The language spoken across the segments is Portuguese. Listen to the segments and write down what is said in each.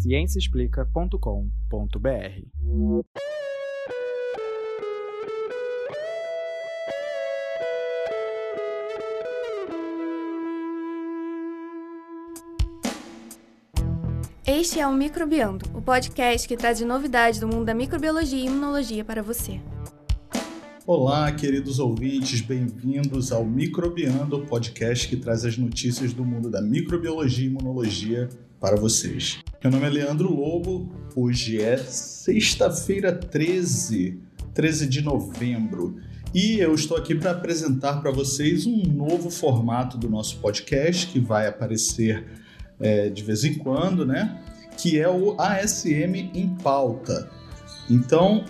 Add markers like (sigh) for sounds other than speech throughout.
ciênciaexplica.com.br. Este é o Microbiando, o podcast que traz novidades do mundo da microbiologia e imunologia para você. Olá, queridos ouvintes, bem-vindos ao Microbiando, o podcast que traz as notícias do mundo da microbiologia e imunologia para vocês. Meu nome é Leandro Lobo, hoje é sexta-feira 13, 13 de novembro, e eu estou aqui para apresentar para vocês um novo formato do nosso podcast que vai aparecer é, de vez em quando, né? Que é o ASM em pauta. Então,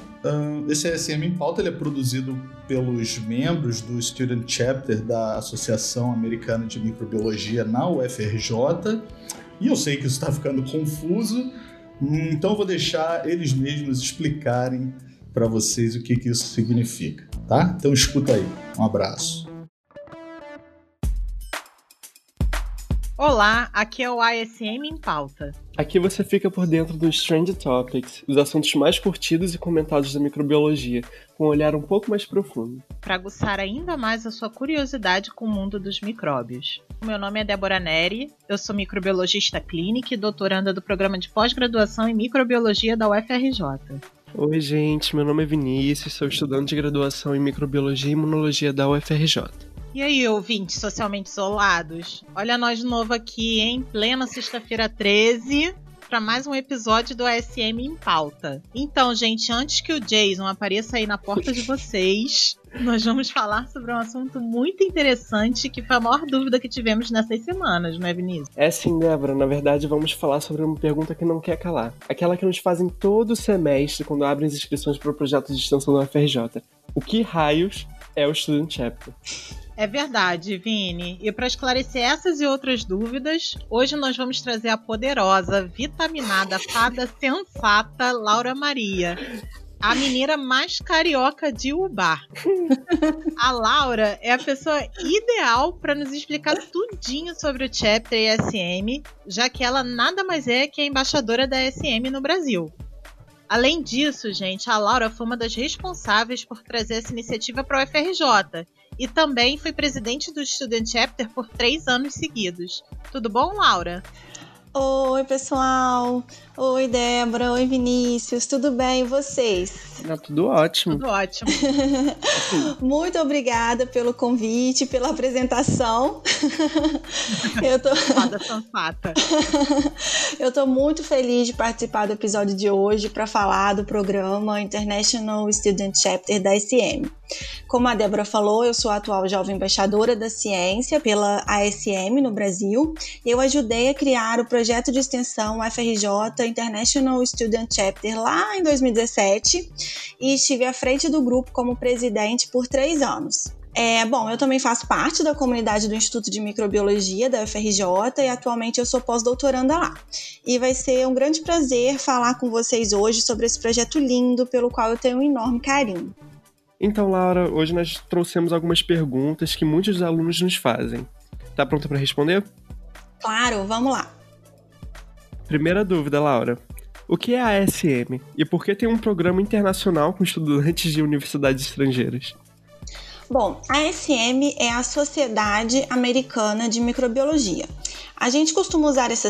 esse ASM em pauta ele é produzido pelos membros do Student Chapter da Associação Americana de Microbiologia na UFRJ. E eu sei que isso está ficando confuso, então eu vou deixar eles mesmos explicarem para vocês o que, que isso significa, tá? Então escuta aí. Um abraço. Olá, aqui é o ASM em pauta. Aqui você fica por dentro dos Trend Topics, os assuntos mais curtidos e comentados da microbiologia, com um olhar um pouco mais profundo. Para aguçar ainda mais a sua curiosidade com o mundo dos micróbios. Meu nome é Débora Neri, eu sou microbiologista clínica e doutoranda do programa de pós-graduação em microbiologia da UFRJ. Oi, gente, meu nome é Vinícius, sou estudante de graduação em microbiologia e imunologia da UFRJ. E aí, ouvintes socialmente isolados? Olha nós de novo aqui, em plena sexta-feira 13, para mais um episódio do ASM em pauta. Então, gente, antes que o Jason apareça aí na porta de (laughs) vocês, nós vamos falar sobre um assunto muito interessante que foi a maior dúvida que tivemos nessas semanas, não é, Vinícius? É sim, Débora. Na verdade, vamos falar sobre uma pergunta que não quer calar. Aquela que nos fazem todo semestre quando abrem as inscrições para o projeto de extensão da UFRJ. O que raios é o Student Chapter? É verdade, Vini. E para esclarecer essas e outras dúvidas, hoje nós vamos trazer a poderosa, vitaminada, fada sensata Laura Maria. A mineira mais carioca de Ubar. A Laura é a pessoa ideal para nos explicar tudinho sobre o Chapter e SM, já que ela nada mais é que a embaixadora da SM no Brasil. Além disso, gente, a Laura foi uma das responsáveis por trazer essa iniciativa para o FRJ e também foi presidente do Student Chapter por três anos seguidos. Tudo bom, Laura? Oi, pessoal. Oi, Débora. Oi, Vinícius. Tudo bem? E vocês? Tá tudo ótimo. Tudo ótimo. (laughs) Muito obrigada pelo convite, pela apresentação. (laughs) Eu tô... Fada sensata. (laughs) Eu tô muito feliz de participar do episódio de hoje para falar do programa International Student Chapter da SM. Como a Débora falou, eu sou a atual jovem embaixadora da ciência pela ASM no Brasil eu ajudei a criar o projeto de extensão FRJ International Student Chapter lá em 2017 e estive à frente do grupo como presidente por três anos. É, bom, eu também faço parte da comunidade do Instituto de Microbiologia da UFRJ e atualmente eu sou pós-doutoranda lá. E vai ser um grande prazer falar com vocês hoje sobre esse projeto lindo pelo qual eu tenho um enorme carinho. Então, Laura, hoje nós trouxemos algumas perguntas que muitos dos alunos nos fazem. Tá pronta para responder? Claro, vamos lá. Primeira dúvida, Laura. O que é a ASM e por que tem um programa internacional com estudantes de universidades estrangeiras? Bom, a ASM é a Sociedade Americana de Microbiologia. A gente costuma usar essa,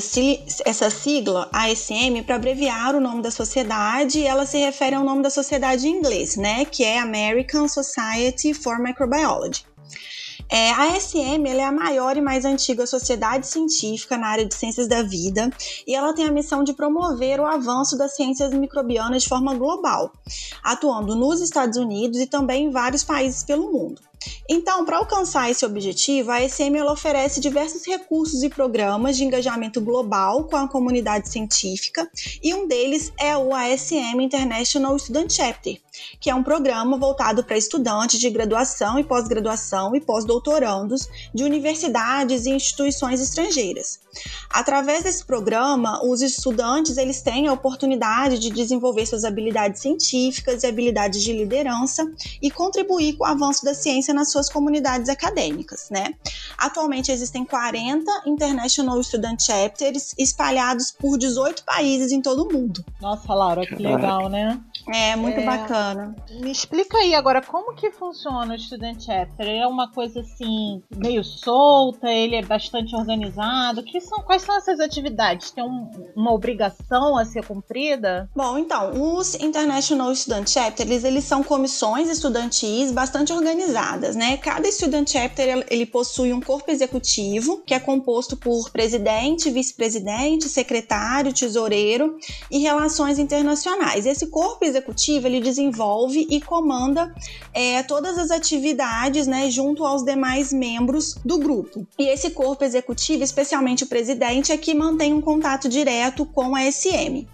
essa sigla, ASM, para abreviar o nome da sociedade e ela se refere ao nome da sociedade em inglês, né? Que é American Society for Microbiology. É, a SM é a maior e mais antiga sociedade científica na área de ciências da vida e ela tem a missão de promover o avanço das ciências microbianas de forma global, atuando nos Estados Unidos e também em vários países pelo mundo. Então, para alcançar esse objetivo, a SM oferece diversos recursos e programas de engajamento global com a comunidade científica, e um deles é o ASM International Student Chapter, que é um programa voltado para estudantes de graduação e pós-graduação e pós-doutorandos de universidades e instituições estrangeiras. Através desse programa, os estudantes eles têm a oportunidade de desenvolver suas habilidades científicas e habilidades de liderança e contribuir com o avanço da ciência nas suas comunidades acadêmicas, né? Atualmente existem 40 International Student Chapters espalhados por 18 países em todo o mundo. Nossa, Laura, que legal, né? É, muito É. bacana. Me explica aí agora como que funciona o Student Chapter. Ele é uma coisa assim, meio solta, ele é bastante organizado. Que são, quais são essas atividades? Tem um- uma obrigação a ser cumprida? Bom, então, os International Student Chapters, eles, eles são comissões estudantis bastante organizadas, né? Cada Student Chapter, ele possui um corpo executivo, que é composto por presidente, vice-presidente, secretário, tesoureiro e relações internacionais. Esse corpo executivo, ele desenvolve e comanda é, todas as atividades, né, junto aos demais membros do grupo. E esse corpo executivo, especialmente o presidente, é que mantém um contato direto com a SM.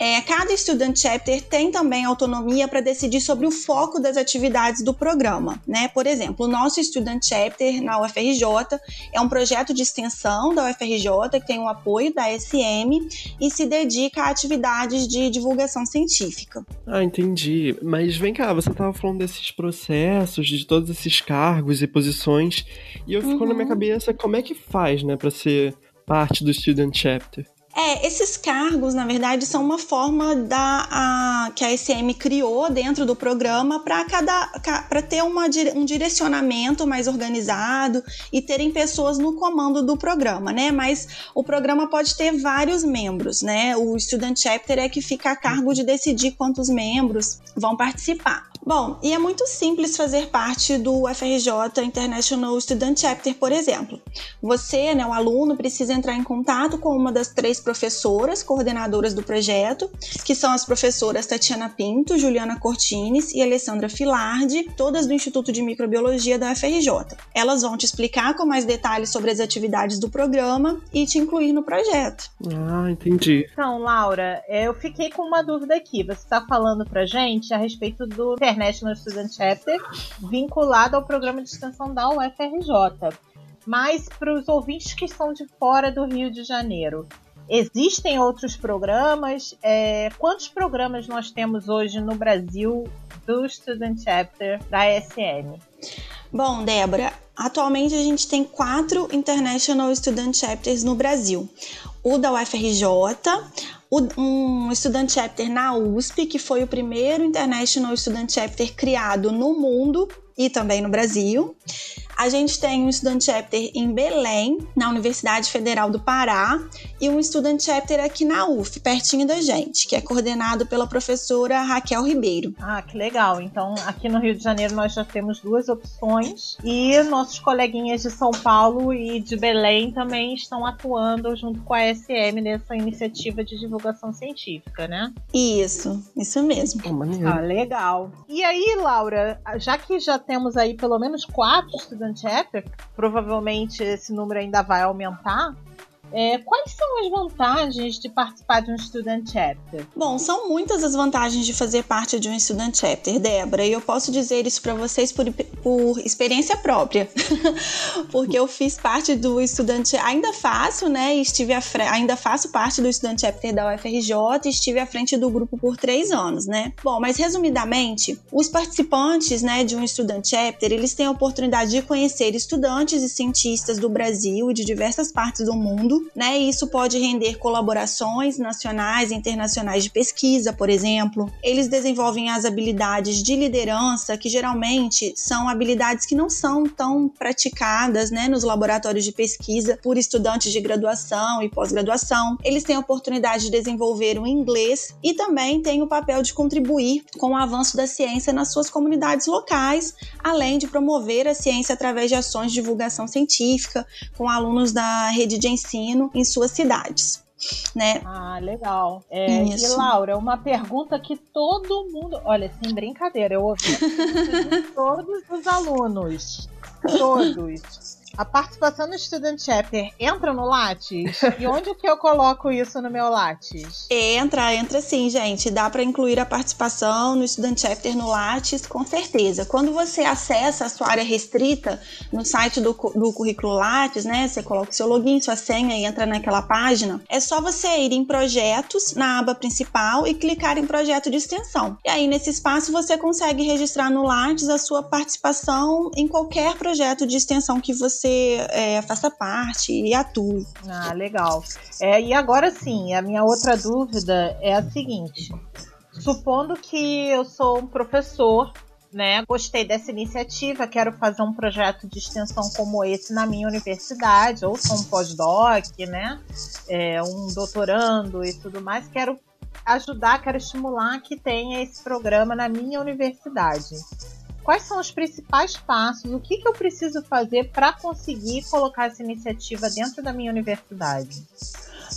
É, cada Student Chapter tem também autonomia para decidir sobre o foco das atividades do programa. Né? Por exemplo, o nosso Student Chapter na UFRJ é um projeto de extensão da UFRJ que tem o apoio da SM e se dedica a atividades de divulgação científica. Ah, entendi. Mas vem cá, você tava falando desses processos, de todos esses cargos e posições, e eu ficou na minha Uhum. cabeça como é que faz, né, pra ser parte do Student Chapter. É, esses cargos, na verdade, são uma forma da, a- que a SM criou dentro do programa para ter uma, um direcionamento mais organizado e terem pessoas no comando do programa, né? Mas o programa pode ter vários membros, né? O Student Chapter é que fica a cargo de decidir quantos membros vão participar. Bom, e é muito simples fazer parte do FRJ International Student Chapter, por exemplo. Você, né, o aluno, precisa entrar em contato com uma das três professoras coordenadoras do projeto, que são as professoras Tatiana Pinto, Juliana Cortines e Alessandra Filardi, todas do Instituto de Microbiologia da UFRJ. Elas vão te explicar com mais detalhes sobre as atividades do programa e te incluir no projeto. Ah, entendi. Então, Laura, eu fiquei com uma dúvida aqui. Você está falando pra gente a respeito do International Student Chapter vinculado ao programa de extensão da UFRJ. Mas para os ouvintes que estão de fora do Rio de Janeiro, existem outros programas? É, quantos programas nós temos hoje no Brasil do Student Chapter da SM? Bom, Débora, atualmente a gente tem quatro International Student Chapters no Brasil. O da UFRJ, um Student Chapter na USP, que foi o primeiro International Student Chapter criado no mundo e também no Brasil. A gente tem um Student Chapter em Belém, na Universidade Federal do Pará, e um Student Chapter aqui na UF, pertinho da gente, que é coordenado pela professora Raquel Ribeiro. Ah, que legal. Então, aqui no Rio de Janeiro nós já temos duas opções e nossos coleguinhas de São Paulo e de Belém também estão atuando junto com a SM nessa iniciativa de divulgação científica, né? Isso, isso mesmo. Ah, legal. E aí, Laura, já que já temos aí pelo menos quatro Student Chapter, provavelmente esse número ainda vai aumentar. É, quais são as vantagens de participar de um Student Chapter? Bom, são muitas as vantagens de fazer parte de um Student Chapter, Débora, e eu posso dizer isso para vocês por, por experiência própria, (laughs) porque eu fiz parte do estudante, ainda faço, né? Estive fre- ainda faço parte do Student Chapter da UFRJ e estive à frente do grupo por três anos, né? Bom, mas resumidamente, os participantes, né, de um Student Chapter, eles têm a oportunidade de conhecer estudantes e cientistas do Brasil e de diversas partes do mundo, né? E isso pode render colaborações nacionais e internacionais de pesquisa, por exemplo. Eles desenvolvem as habilidades de liderança, que geralmente são habilidades que não são tão praticadas, né, nos laboratórios de pesquisa por estudantes de graduação e pós-graduação. Eles têm a oportunidade de desenvolver o inglês e também têm o papel de contribuir com o avanço da ciência nas suas comunidades locais, além de promover a ciência através de ações de divulgação científica com alunos da rede de ensino em suas cidades. Né? Ah, legal. É, e. Laura, uma pergunta que todo mundo. Olha, sem brincadeira, eu ouvi (laughs) todos os alunos. Todos. A participação no Student Chapter entra no Lattes? e onde que eu coloco isso no meu Lattes? Entra, entra sim, gente. Dá para incluir a participação no Student Chapter no Lattes, com certeza. Quando você acessa a sua área restrita no site do, do currículo Lattes, né? Você coloca o seu login, sua senha e entra naquela página. É só você ir em projetos na aba principal e clicar em projeto de extensão. E aí, nesse espaço, você consegue registrar no Lattes a sua participação em qualquer projeto de extensão que você é, faça parte e atue. Ah, legal. É, e agora sim, a minha outra dúvida é a seguinte: supondo que eu sou um professor né? Gostei dessa iniciativa, quero fazer um projeto de extensão como esse na minha universidade, ou sou um pós-doc, né? É, um doutorando e tudo mais. Quero ajudar, quero estimular que tenha esse programa na minha universidade. Quais são os principais passos? O que, que eu preciso fazer para conseguir colocar essa iniciativa dentro da minha universidade?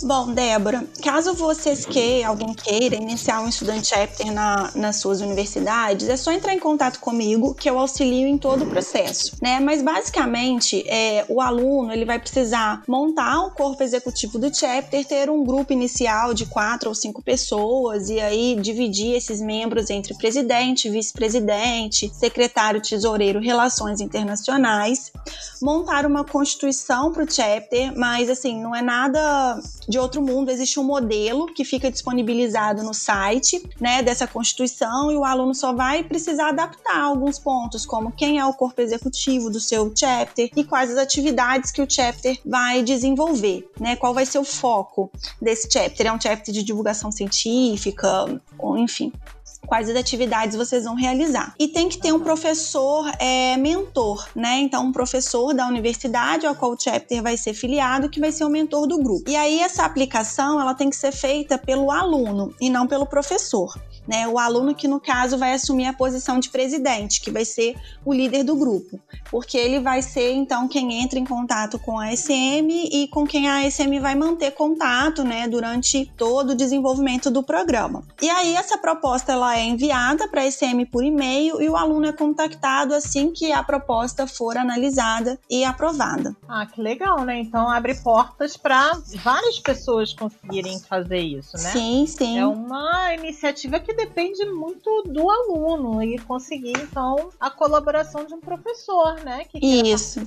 Bom, Débora, caso vocês queiram, alguém queira iniciar um estudante chapter na, nas suas universidades, é só entrar em contato comigo que eu auxilio em todo o processo, né? Mas basicamente, é, o aluno ele vai precisar montar o corpo executivo do chapter, ter um grupo inicial de quatro ou cinco pessoas e aí dividir esses membros entre presidente, vice-presidente, secretário, tesoureiro, relações internacionais, montar uma constituição para o chapter, mas assim não é nada de outro mundo, existe um modelo que fica disponibilizado no site, né, dessa constituição e o aluno só vai precisar adaptar alguns pontos, como quem é o corpo executivo do seu chapter e quais as atividades que o chapter vai desenvolver, né, qual vai ser o foco desse chapter, é um chapter de divulgação científica, enfim, quais as atividades vocês vão realizar. E tem que ter um professor é, mentor, né? Então, um professor da universidade ao qual o chapter vai ser filiado, que vai ser o mentor do grupo. E aí, essa aplicação ela tem que ser feita pelo aluno e não pelo professor né? O aluno que no caso vai assumir a posição de presidente, que vai ser o líder do grupo, porque ele vai ser então quem entra em contato com a SM e com quem a SM vai manter contato, né, durante todo o desenvolvimento do programa. E aí essa proposta ela é enviada para a SM por e-mail e o aluno é contactado assim que a proposta for analisada e aprovada. Ah, que legal, né? Então abre portas para várias pessoas conseguirem fazer isso, né? Sim, sim. É uma iniciativa que depende muito do aluno e conseguir, então, a colaboração de um professor, né? Que isso.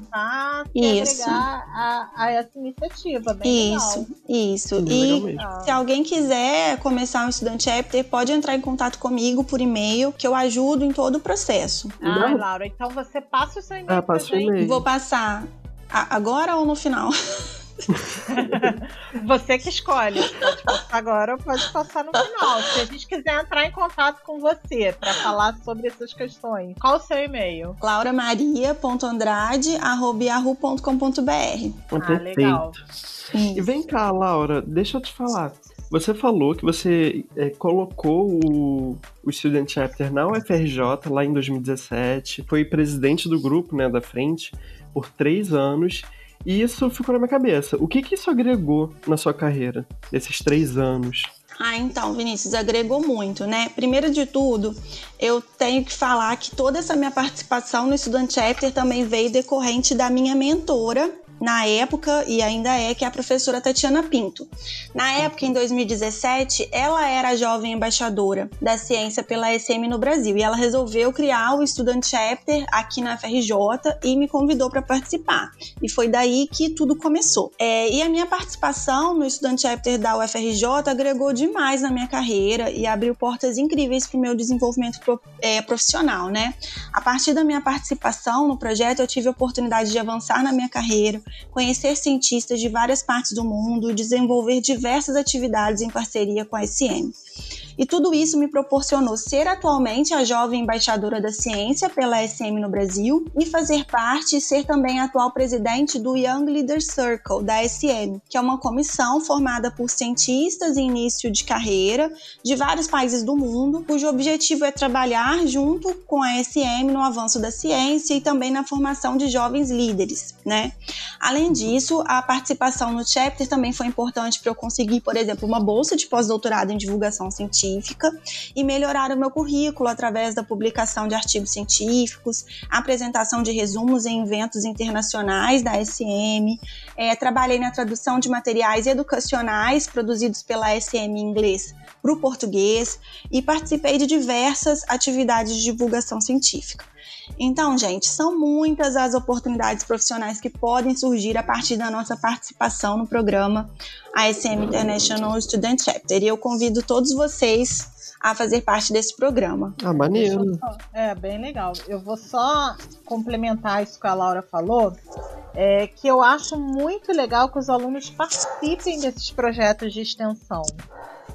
e isso. a, a, essa iniciativa. Bem isso, legal. isso. E se alguém quiser começar um estudante chapter, pode entrar em contato comigo por e-mail, que eu ajudo em todo o processo. Ah, Laura, então você passa o seu e-mail. Ah, passa o e-mail. Vou passar. Agora ou no final? (laughs) (laughs) você que escolhe. Pode passar agora ou pode passar no final. Se a gente quiser entrar em contato com você para falar sobre essas questões, qual o seu e-mail? lauramaria.andrade.yahoo.com.br Ah, legal. E vem cá, Laura, deixa eu te falar. Você falou que você é, colocou o, o Student Chapter na UFRJ lá em 2017, foi presidente do grupo, né, da frente, por três anos. E isso ficou na minha cabeça. O que, que isso agregou na sua carreira, nesses três anos? Ah, então, Vinícius, agregou muito, né? Primeiro de tudo, eu tenho que falar que toda essa minha participação no Student Chapter também veio decorrente da minha mentora, na época e ainda é, que é a professora Tatiana Pinto. Na época, em 2017, ela era a jovem embaixadora da ciência pela SM no Brasil e ela resolveu criar o Student Chapter aqui na FRJ e me convidou para participar. E foi daí que tudo começou. É, e a minha participação no Student Chapter da UFRJ agregou demais na minha carreira e abriu portas incríveis para o meu desenvolvimento é, profissional, né? A partir da minha participação no projeto, eu tive a oportunidade de avançar na minha carreira, conhecer cientistas de várias partes do mundo desenvolver diversas atividades em parceria com a SM. E tudo isso me proporcionou ser atualmente a jovem embaixadora da ciência pela SM no Brasil e fazer parte e ser também a atual presidente do Young Leader Circle da SM, que é uma comissão formada por cientistas em início de carreira de vários países do mundo, cujo objetivo é trabalhar junto com a SM no avanço da ciência e também na formação de jovens líderes, né? Além disso, a participação no chapter também foi importante para eu conseguir, por exemplo, uma bolsa de pós-doutorado em divulgação científica científica e melhorar o meu currículo através da publicação de artigos científicos, apresentação de resumos em eventos internacionais da SM. É, trabalhei na tradução de materiais educacionais produzidos pela SM em inglês para o português e participei de diversas atividades de divulgação científica. Então, gente, são muitas as oportunidades profissionais que podem surgir a partir da nossa participação no programa ASM International Student Chapter. E eu convido todos vocês a fazer parte desse programa. Ah, maneiro. Só, é, bem legal. Eu vou só complementar isso que a Laura falou, é, que eu acho muito legal que os alunos participem desses projetos de extensão.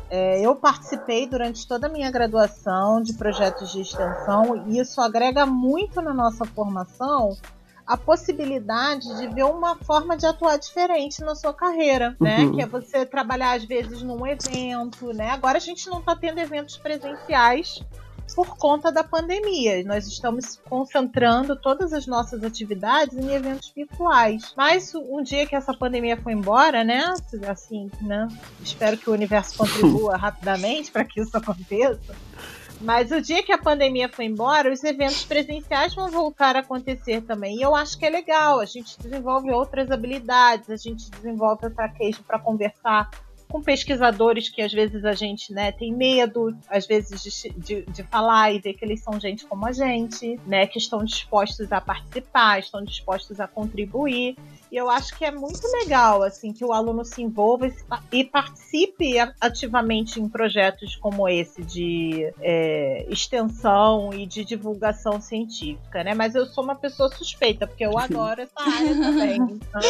É, eu participei durante toda a minha graduação de projetos de extensão e isso agrega muito na nossa formação a possibilidade de ver uma forma de atuar diferente na sua carreira, né? Uhum. Que é você trabalhar às vezes num evento, né? Agora a gente não está tendo eventos presenciais por conta da pandemia. Nós estamos concentrando todas as nossas atividades em eventos virtuais. Mas um dia que essa pandemia for embora, né? Assim, né? Espero que o universo contribua (laughs) rapidamente para que isso aconteça. Mas o dia que a pandemia for embora, os eventos presenciais vão voltar a acontecer também. E eu acho que é legal. A gente desenvolve outras habilidades, a gente desenvolve o traquejo para conversar com pesquisadores que às vezes a gente né, tem medo, às vezes, de, de, de, falar e ver que eles são gente como a gente, né, que estão dispostos a participar, estão dispostos a contribuir. E eu acho que é muito legal assim que o aluno se envolva e participe ativamente em projetos como esse de é, extensão e de divulgação científica, né? Mas eu sou uma pessoa suspeita porque eu adoro essa (laughs) área também. Então,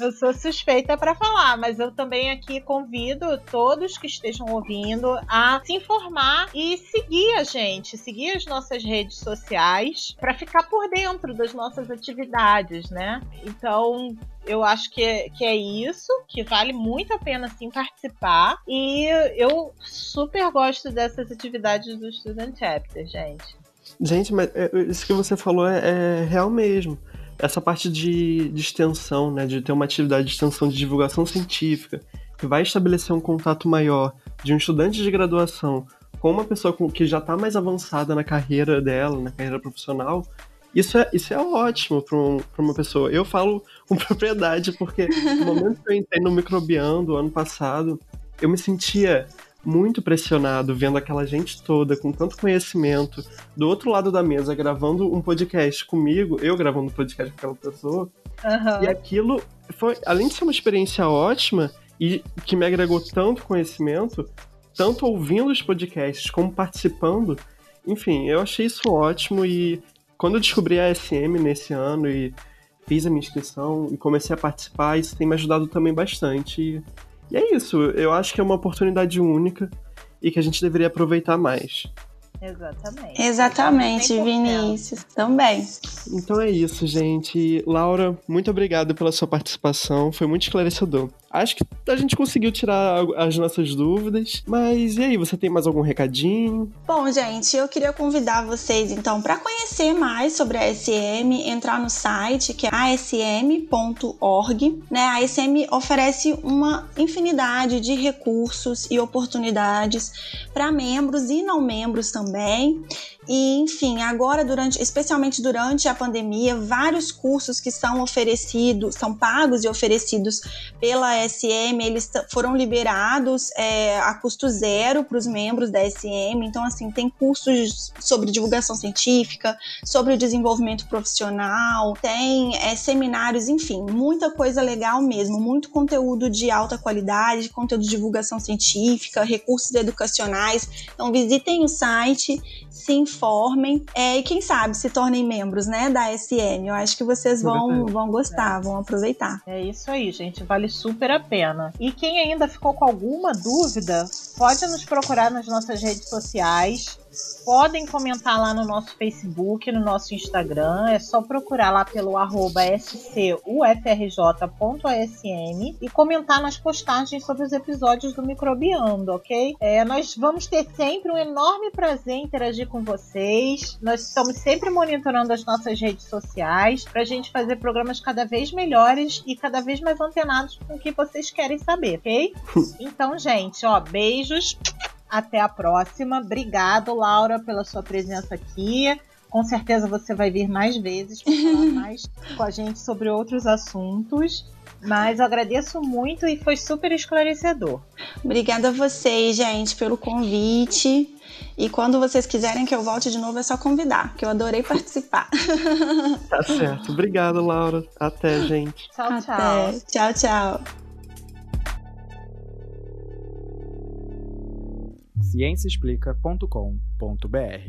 eu sou suspeita para falar, mas eu também aqui convido todos que estejam ouvindo a se informar e seguir a gente, seguir as nossas redes sociais para ficar por dentro das nossas atividades, né? Então eu acho que é, que é isso, que vale muito a pena sim participar. E eu super gosto dessas atividades do Student Chapter, gente. Gente, mas é, isso que você falou é, é real mesmo. Essa parte de, de extensão, né, de ter uma atividade de extensão de divulgação científica, que vai estabelecer um contato maior de um estudante de graduação com uma pessoa que já está mais avançada na carreira dela, na carreira profissional, isso é, isso é ótimo para um, uma pessoa. Eu falo com (laughs) propriedade, porque no momento que eu entrei no microbiando ano passado, eu me sentia muito pressionado vendo aquela gente toda com tanto conhecimento do outro lado da mesa gravando um podcast comigo, eu gravando um podcast com aquela pessoa. Uhum. E aquilo foi, além de ser uma experiência ótima e que me agregou tanto conhecimento, tanto ouvindo os podcasts como participando, enfim, eu achei isso ótimo e quando eu descobri a SM nesse ano e fiz a minha inscrição e comecei a participar, isso tem me ajudado também bastante. E, e é isso, eu acho que é uma oportunidade única e que a gente deveria aproveitar mais. Exatamente. Exatamente, 100%. Vinícius. Também. Então é isso, gente. Laura, muito obrigado pela sua participação. Foi muito esclarecedor. Acho que a gente conseguiu tirar as nossas dúvidas. Mas e aí, você tem mais algum recadinho? Bom, gente, eu queria convidar vocês então para conhecer mais sobre a ASM, entrar no site que é asm.org. Né? A ASM oferece uma infinidade de recursos e oportunidades para membros e não membros também. E, enfim, agora, durante, especialmente durante a pandemia, vários cursos que são oferecidos, são pagos e oferecidos pela SM, eles foram liberados é, a custo zero para os membros da SM. Então, assim, tem cursos sobre divulgação científica, sobre o desenvolvimento profissional, tem é, seminários, enfim, muita coisa legal mesmo, muito conteúdo de alta qualidade, conteúdo de divulgação científica, recursos educacionais. Então, visitem o site, se informem é, e quem sabe se tornem membros né, da SM. Eu acho que vocês vão, vão gostar, vão aproveitar. É isso aí, gente. Vale super a pena. E quem ainda ficou com alguma dúvida, pode nos procurar nas nossas redes sociais. Podem comentar lá no nosso Facebook, no nosso Instagram. É só procurar lá pelo arroba scufrj.asm e comentar nas postagens sobre os episódios do Microbiando, ok? É, nós vamos ter sempre um enorme prazer em interagir com vocês. Nós estamos sempre monitorando as nossas redes sociais para a gente fazer programas cada vez melhores e cada vez mais antenados com o que vocês querem saber, ok? (laughs) Então, gente, ó, beijos Até a próxima. Obrigado, Laura, pela sua presença aqui. Com certeza você vai vir mais vezes para falar (laughs) mais com a gente sobre outros assuntos. Mas eu agradeço muito e foi super esclarecedor. Obrigada a vocês, gente, pelo convite. E quando vocês quiserem que eu volte de novo, é só convidar, que eu adorei participar. Tá certo. Obrigado, Laura. Até, gente. Tchau, Até. tchau. Tchau, tchau. ciênciaexplica.com.br